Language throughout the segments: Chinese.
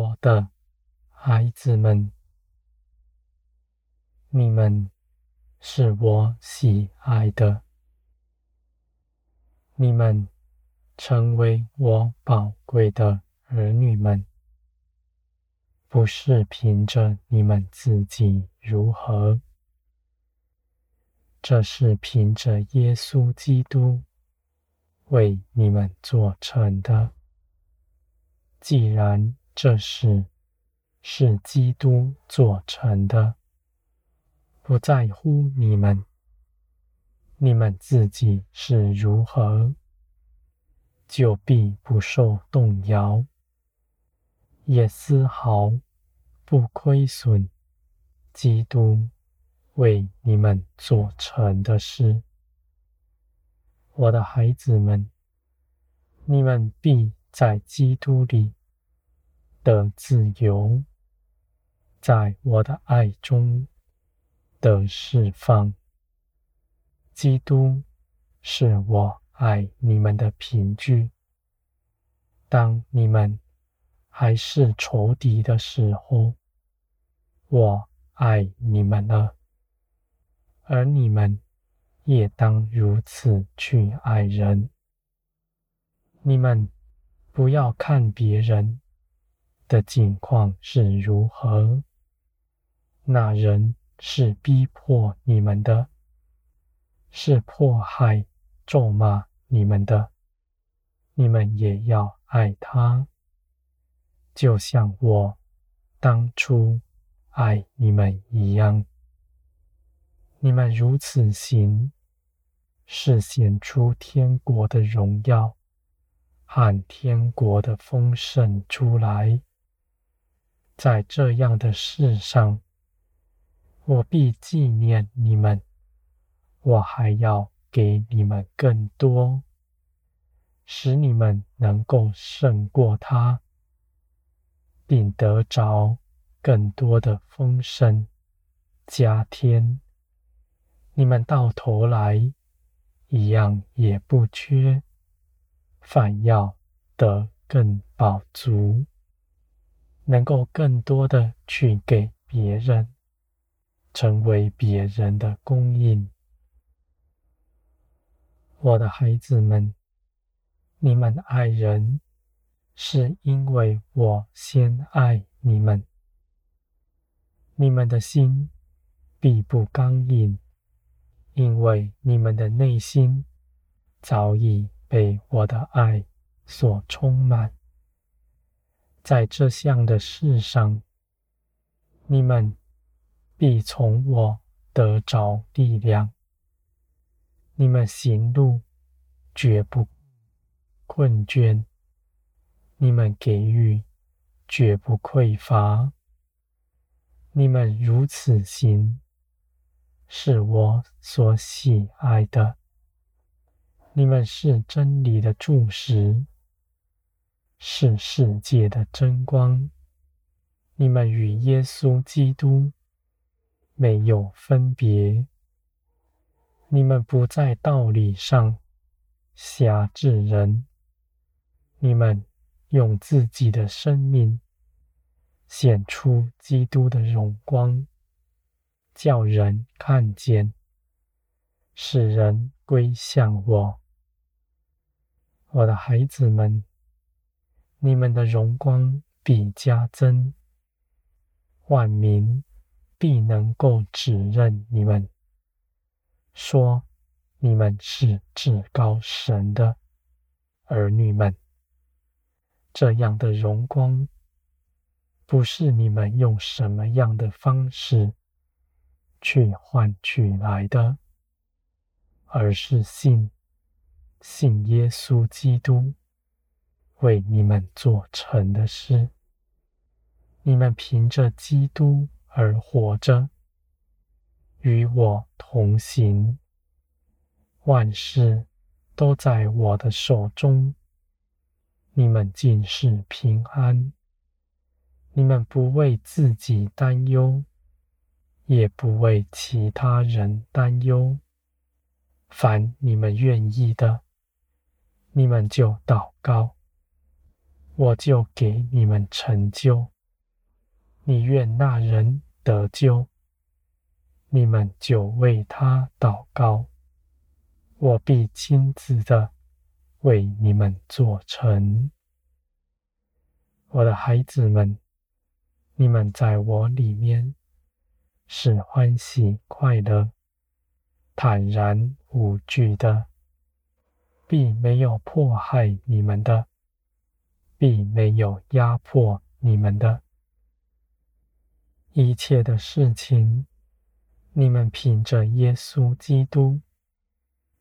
我的孩子们，你们是我喜爱的，你们成为我宝贵的儿女们，不是凭着你们自己如何，这是凭着耶稣基督为你们做成的。既然这事是基督做成的，不在乎你们，你们自己是如何，就必不受动摇，也丝毫不亏损基督为你们做成的事。我的孩子们，你们必在基督里的自由，在我的爱中的释放。基督是我爱你们的凭据。当你们还是仇敌的时候，我爱你们了，而你们也当如此去爱人。你们不要看别人的境况是如何，那人是逼迫你们的，是迫害、咒骂你们的，你们也要爱他，就像我当初爱你们一样。你们如此行，是显出天国的荣耀和天国的丰盛出来。在这样的事上，我必纪念你们，我还要给你们更多，使你们能够胜过他，并得着更多的丰盛加添。你们到头来一样也不缺，反要得更饱足。能够更多的去给别人，成为别人的供应。我的孩子们，你们爱人，是因为我先爱你们。你们的心必不刚硬，因为你们的内心早已被我的爱所充满。在这项的事上，你们必从我得着力量。你们行路绝不困倦，你们给予绝不匮乏。你们如此行，是我所喜爱的。你们是真理的柱石。是世界的真光，你们与耶稣基督没有分别。你们不在道理上辖制人，你们用自己的生命显出基督的荣光，叫人看见，使人归向我。我的孩子们。你们的荣光必加增，万民必能够指认你们，说你们是至高神的儿女们。这样的荣光，不是你们用什么样的方式去换取来的，而是信，信耶稣基督。为你们做成的事，你们凭着基督而活着，与我同行。万事都在我的手中，你们尽是平安。你们不为自己担忧，也不为其他人担忧。凡你们愿意的，你们就祷告。我就给你们成就。你愿那人得救，你们就为他祷告，我必亲自的为你们做成。我的孩子们，你们在我里面是欢喜快乐、坦然无惧的，必没有迫害你们的，必没有压迫你们的。一切的事情，你们凭着耶稣基督，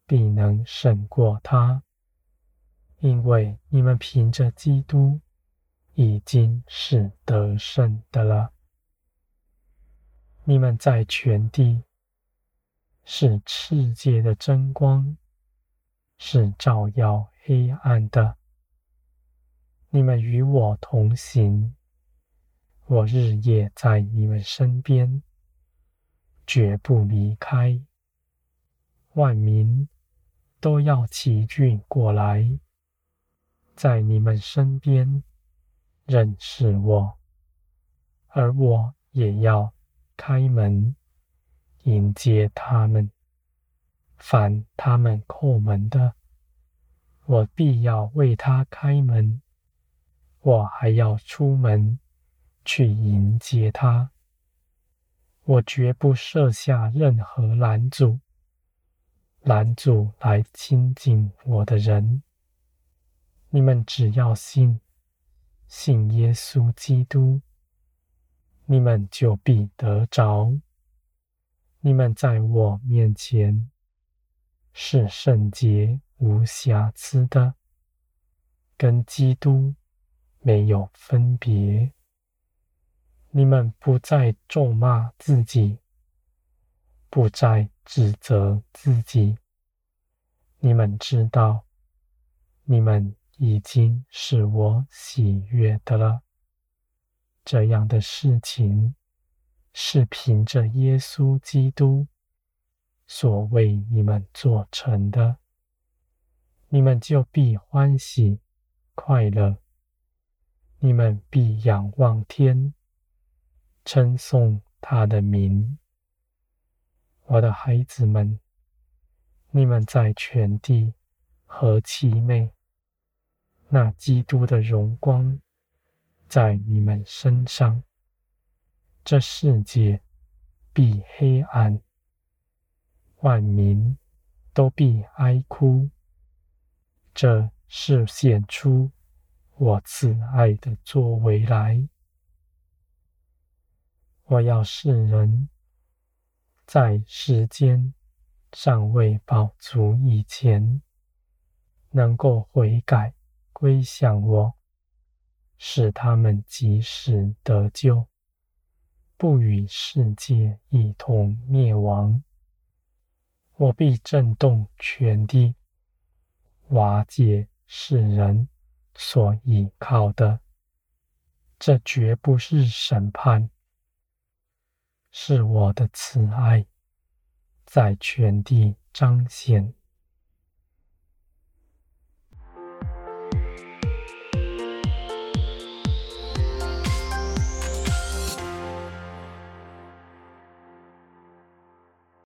必能胜过他，因为你们凭着基督已经是得胜的了。你们在全地是世界的真光，是照耀黑暗的。你们与我同行。我日夜在你们身边，绝不离开。万民都要齐聚过来，在你们身边认识我，而我也要开门迎接他们。凡他们叩门的，我必要为他开门。我还要出门。去迎接他，我绝不设下任何拦阻，拦阻来亲近我的人。你们只要信，信耶稣基督，你们就必得着。你们在我面前是圣洁无瑕疵的，跟基督没有分别。你们不再咒骂自己，不再指责自己。你们知道，你们已经是我喜悦的了。这样的事情是凭着耶稣基督所为你们做成的，你们就必欢喜快乐，你们必仰望天。称颂他的名，我的孩子们，你们在全地和其美！那基督的荣光在你们身上，这世界必黑暗，万民都必哀哭。这是显出我慈爱的作为来。我要世人，在时间尚未饱足以前，能够悔改归向我，使他们及时得救，不与世界一同灭亡。我必震动全地，瓦解世人所倚靠的。这绝不是审判。是我的慈爱，在全地彰显。